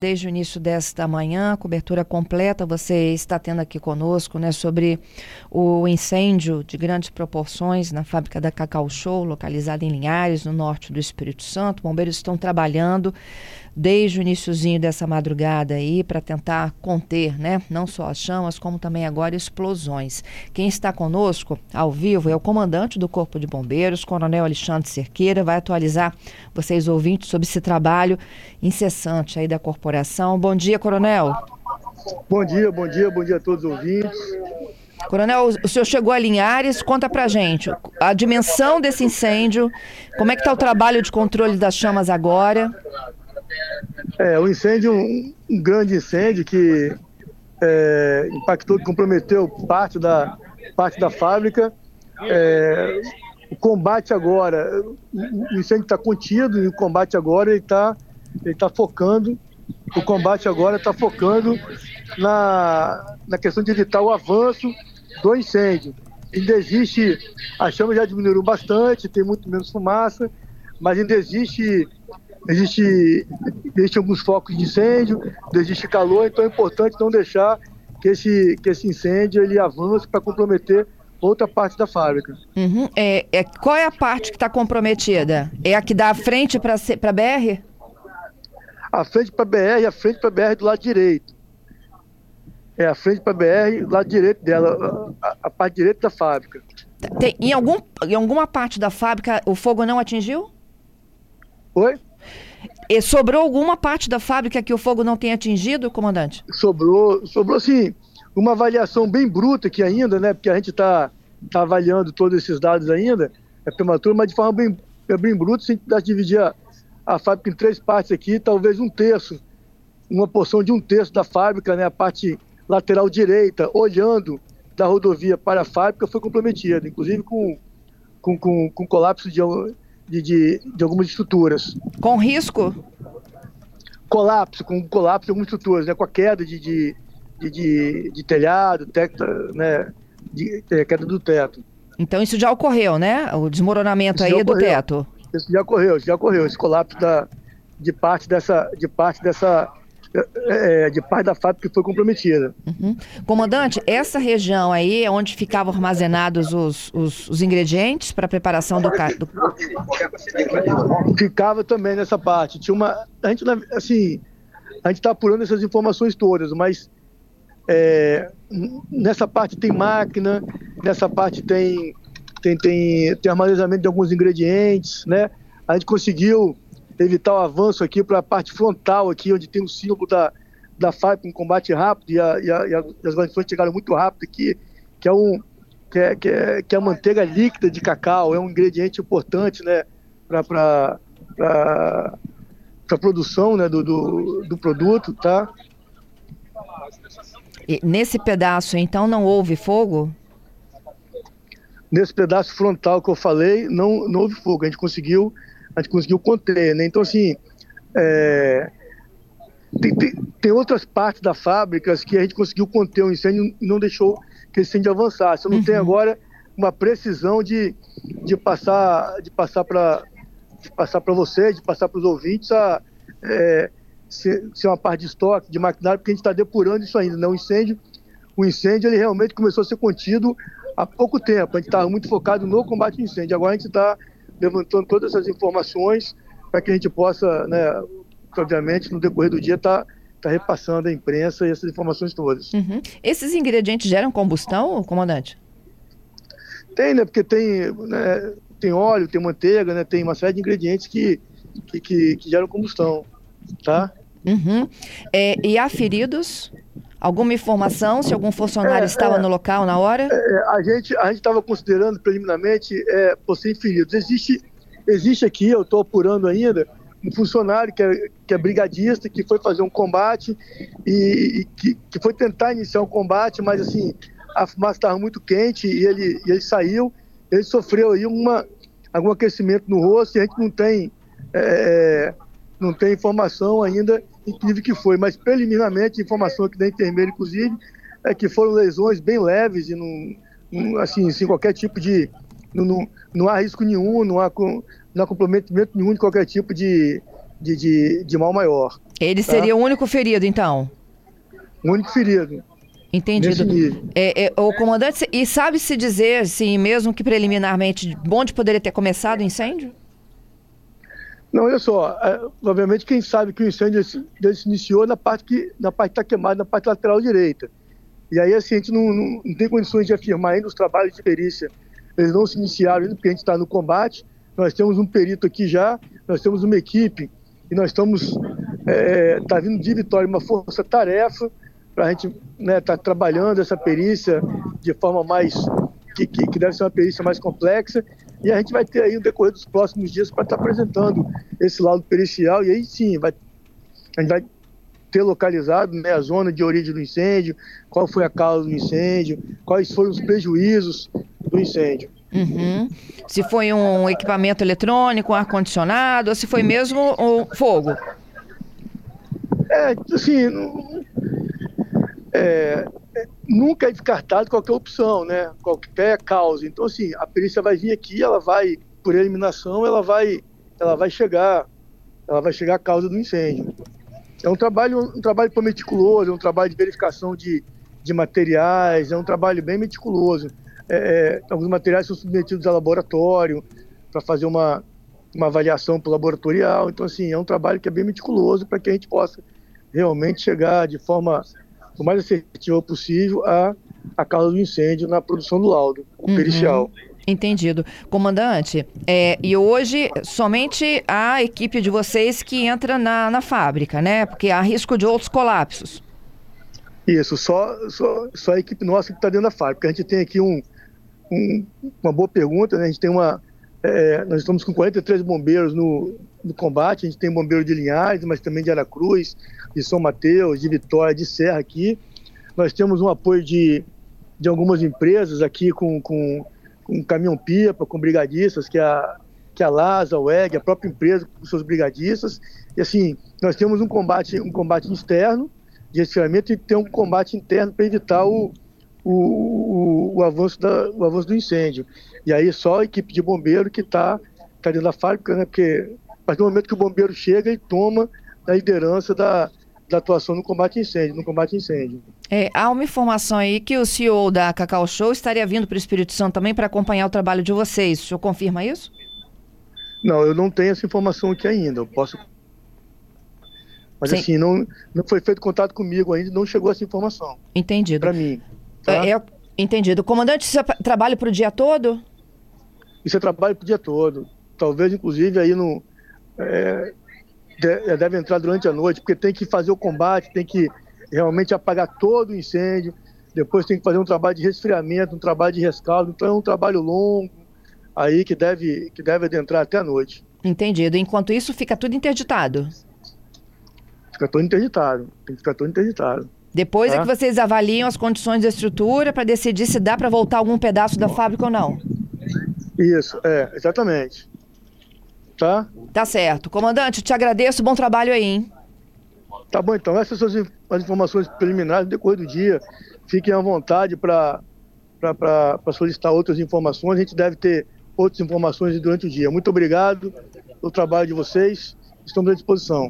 Desde o início desta manhã, cobertura completa você está tendo aqui conosco, né, sobre o incêndio de grandes proporções na fábrica da Cacau Show, localizada em Linhares, no norte do Espírito Santo. Bombeiros estão trabalhando desde o iníciozinho dessa madrugada aí para tentar conter, né, não só as chamas, como também agora explosões. Quem está conosco ao vivo é o comandante do Corpo de Bombeiros, Coronel Alexandre Cerqueira, vai atualizar vocês ouvintes sobre esse trabalho incessante aí da corporação. Bom dia, Coronel. Bom dia, bom dia, bom dia a todos os ouvintes. Coronel, o senhor chegou a Linhares, conta pra gente a dimensão desse incêndio, como é que está o trabalho de controle das chamas agora? É, o incêndio, um, um grande incêndio que é, impactou, comprometeu parte da, parte da fábrica. É, o combate agora, o incêndio está contido e o combate agora ele está ele tá focando, o combate agora está focando na, na questão de evitar o avanço do incêndio. Ainda existe, as chamas já diminuíram bastante, tem muito menos fumaça, mas ainda existe existe, existe alguns focos de incêndio, existe calor, então é importante não deixar que esse, que esse incêndio ele avance para comprometer outra parte da fábrica. Uhum. É, é, qual é a parte que está comprometida? É a que dá a frente para a BR? A frente para a BR, a frente para a BR do lado direito. É a frente para a BR, lado direito dela, a, a, parte direita da fábrica. Tem, em, algum, em alguma parte da fábrica o fogo não atingiu? Oi? E sobrou alguma parte da fábrica que o fogo não tenha atingido, comandante? Sobrou, sobrou sim. Uma avaliação bem bruta aqui ainda, né? Porque a gente está tá avaliando todos esses dados ainda, é prematuro, mas de forma bem, é bem bruta, se a gente dividir a, a fábrica em três partes aqui, talvez um terço, uma porção de um terço da fábrica, né? A parte lateral direita, olhando da rodovia para a fábrica, foi comprometida, inclusive com, com, com, com colapso de de, de, de algumas estruturas. Com risco? Colapso, com colapso de algumas estruturas, né? com a queda de, de, de, de telhado, teto, né? de, é, queda do teto. Então isso já ocorreu, né? O desmoronamento isso aí do teto. Isso já ocorreu, já ocorreu, esse colapso da, de parte dessa, de parte dessa é, é, de parte da fábrica que foi comprometida. Uhum. Comandante, essa região aí é onde ficavam armazenados os, os, os ingredientes para a preparação do, do, Ficava também nessa parte. Tinha uma. A gente, assim, a gente está apurando essas informações todas, mas é, nessa parte tem máquina, nessa parte tem, tem, tem, tem armazenamento de alguns ingredientes, né? A gente conseguiu evitar o avanço aqui para a parte frontal aqui, onde tem o símbolo da, da FAP em combate rápido e, a, e, a, e as guarnições chegaram muito rápido aqui, que é um que é, que é, que é a manteiga líquida de cacau, é um ingrediente importante, né, para a produção, né, do, do, do produto, tá? E nesse pedaço, então, não houve fogo? Nesse pedaço frontal que eu falei, não, não houve fogo. A gente conseguiu a gente conseguiu conter, né? Então, assim, é, tem, tem, tem, outras partes da fábrica que a gente conseguiu conter o incêndio e não deixou que esse incêndio avançasse. Eu não uhum. tenho agora uma precisão de, de passar de passar para passar para vocês, de passar para os ouvintes a é, ser, ser, uma parte de estoque, de maquinário, porque a gente está depurando isso ainda. Né? O incêndio, o incêndio ele realmente começou a ser contido há pouco tempo. A gente estava muito focado no combate ao incêndio. Agora a gente está levantando todas essas informações para que a gente possa, né, obviamente, no decorrer do dia, estar tá, tá repassando à imprensa essas informações todas. Uhum. Esses ingredientes geram combustão, comandante? Tem, né? Porque tem, né, tem óleo, tem manteiga, né? Tem uma série de ingredientes que, que, que, que geram combustão, tá? Uhum. É, e há feridos? Alguma informação se algum funcionário é, estava é, no local na hora? É, a gente a estava considerando preliminarmente é, possíveis feridos. Existe, existe aqui, eu estou apurando ainda, um funcionário que é, que é brigadista, que foi fazer um combate e, e que, que foi tentar iniciar um combate, mas assim, a fumaça estava muito quente e ele, e ele saiu. Ele sofreu aí uma, algum aquecimento no rosto e a gente não tem, é, não tem informação ainda incrível que foi, mas preliminarmente, informação aqui da enfermeira, inclusive, é que foram lesões bem leves e não, não assim, sem qualquer tipo de. Não, não, não há risco nenhum, não há, não há comprometimento nenhum de qualquer tipo de, de, de, de mal maior. Ele tá? seria o único ferido, então? O único ferido. Entendido. É, é, o comandante, e sabe se dizer, assim, mesmo que preliminarmente, onde poderia ter começado o incêndio? Não, olha só, é, obviamente quem sabe que o incêndio se, iniciou na parte que na parte está queimada, na parte lateral direita. E aí assim, a gente não, não, não, tem condições de afirmar ainda os trabalhos de perícia. Eles não se iniciaram ainda porque a gente está no combate. Nós temos um perito aqui já, nós temos uma equipe e nós estamos é, tá vindo de Vitória uma força-tarefa para a gente estar né, tá trabalhando essa perícia de forma mais que, que, que, deve ser uma perícia mais complexa e a gente vai ter aí no decorrer dos próximos dias para estar tá apresentando esse laudo pericial e aí sim vai, a gente vai ter localizado né, a zona de origem do incêndio, qual foi a causa do incêndio, quais foram os prejuízos do incêndio. Uhum. Se foi um equipamento eletrônico, um ar-condicionado, ou se foi mesmo o fogo? É, assim, é, nunca é descartado qualquer opção, né? Qualquer causa. Então, assim, a perícia vai vir aqui, ela vai, por eliminação, ela vai, ela vai chegar, ela vai chegar à causa do incêndio. É um trabalho, um trabalho meticuloso, é um trabalho de verificação de, de materiais, é um trabalho bem meticuloso. É, é alguns materiais são submetidos a laboratório para fazer uma, uma avaliação laboratorial. Então, assim, é um trabalho que é bem meticuloso para que a gente possa realmente chegar de forma o mais assertiva possível a, a causa do incêndio na produção do laudo uhum. pericial. Entendido. Comandante, é, e hoje somente a equipe de vocês que entra na, na fábrica, né? Porque há risco de outros colapsos. Isso, só, só, só a equipe nossa que está dentro da fábrica. A gente tem aqui um, um, uma boa pergunta, né? A gente tem uma. É, nós estamos com 43 bombeiros no, no combate, a gente tem bombeiro de Linhares, mas também de Aracruz, de São Mateus, de Vitória, de Serra aqui. Nós temos um apoio de, de algumas empresas aqui com, com, com caminhão-pipa, com brigadistas, que é a, que é a LASA, a WEG, a própria empresa com seus brigadistas. E assim, nós temos um combate, um combate externo de resfriamento e tem um combate interno para evitar o, o, o, o, avanço da, o avanço do incêndio. E aí só a equipe de bombeiro que está tá dentro da fábrica, né? Porque a partir do momento que o bombeiro chega e toma a liderança da, da atuação no combate a incêndio, no combate a incêndio. É, há uma informação aí que o CEO da Cacau Show estaria vindo para o Espírito Santo também para acompanhar o trabalho de vocês. O senhor confirma isso? Não, eu não tenho essa informação aqui ainda. Eu posso. Mas Sim. assim, não, não foi feito contato comigo ainda, não chegou essa informação. Entendido. Para mim. Tá? É, é, entendido. Comandante, isso é trabalho para o dia todo? Isso é trabalho para o dia todo. Talvez, inclusive, aí no. É, é, deve entrar durante a noite, porque tem que fazer o combate, tem que realmente apagar todo o incêndio, depois tem que fazer um trabalho de resfriamento, um trabalho de rescaldo, então é um trabalho longo aí que deve, que deve adentrar até a noite. Entendido. Enquanto isso, fica tudo interditado? Fica tudo interditado, tem que ficar tudo interditado. Depois tá? é que vocês avaliam as condições da estrutura para decidir se dá para voltar algum pedaço da fábrica ou não. Isso, é, exatamente. Tá? Tá certo. Comandante, te agradeço. Bom trabalho aí, hein? Tá bom, então. Essas são as informações preliminares do decorrer do dia. Fiquem à vontade para solicitar outras informações. A gente deve ter outras informações durante o dia. Muito obrigado pelo trabalho de vocês. Estamos à disposição.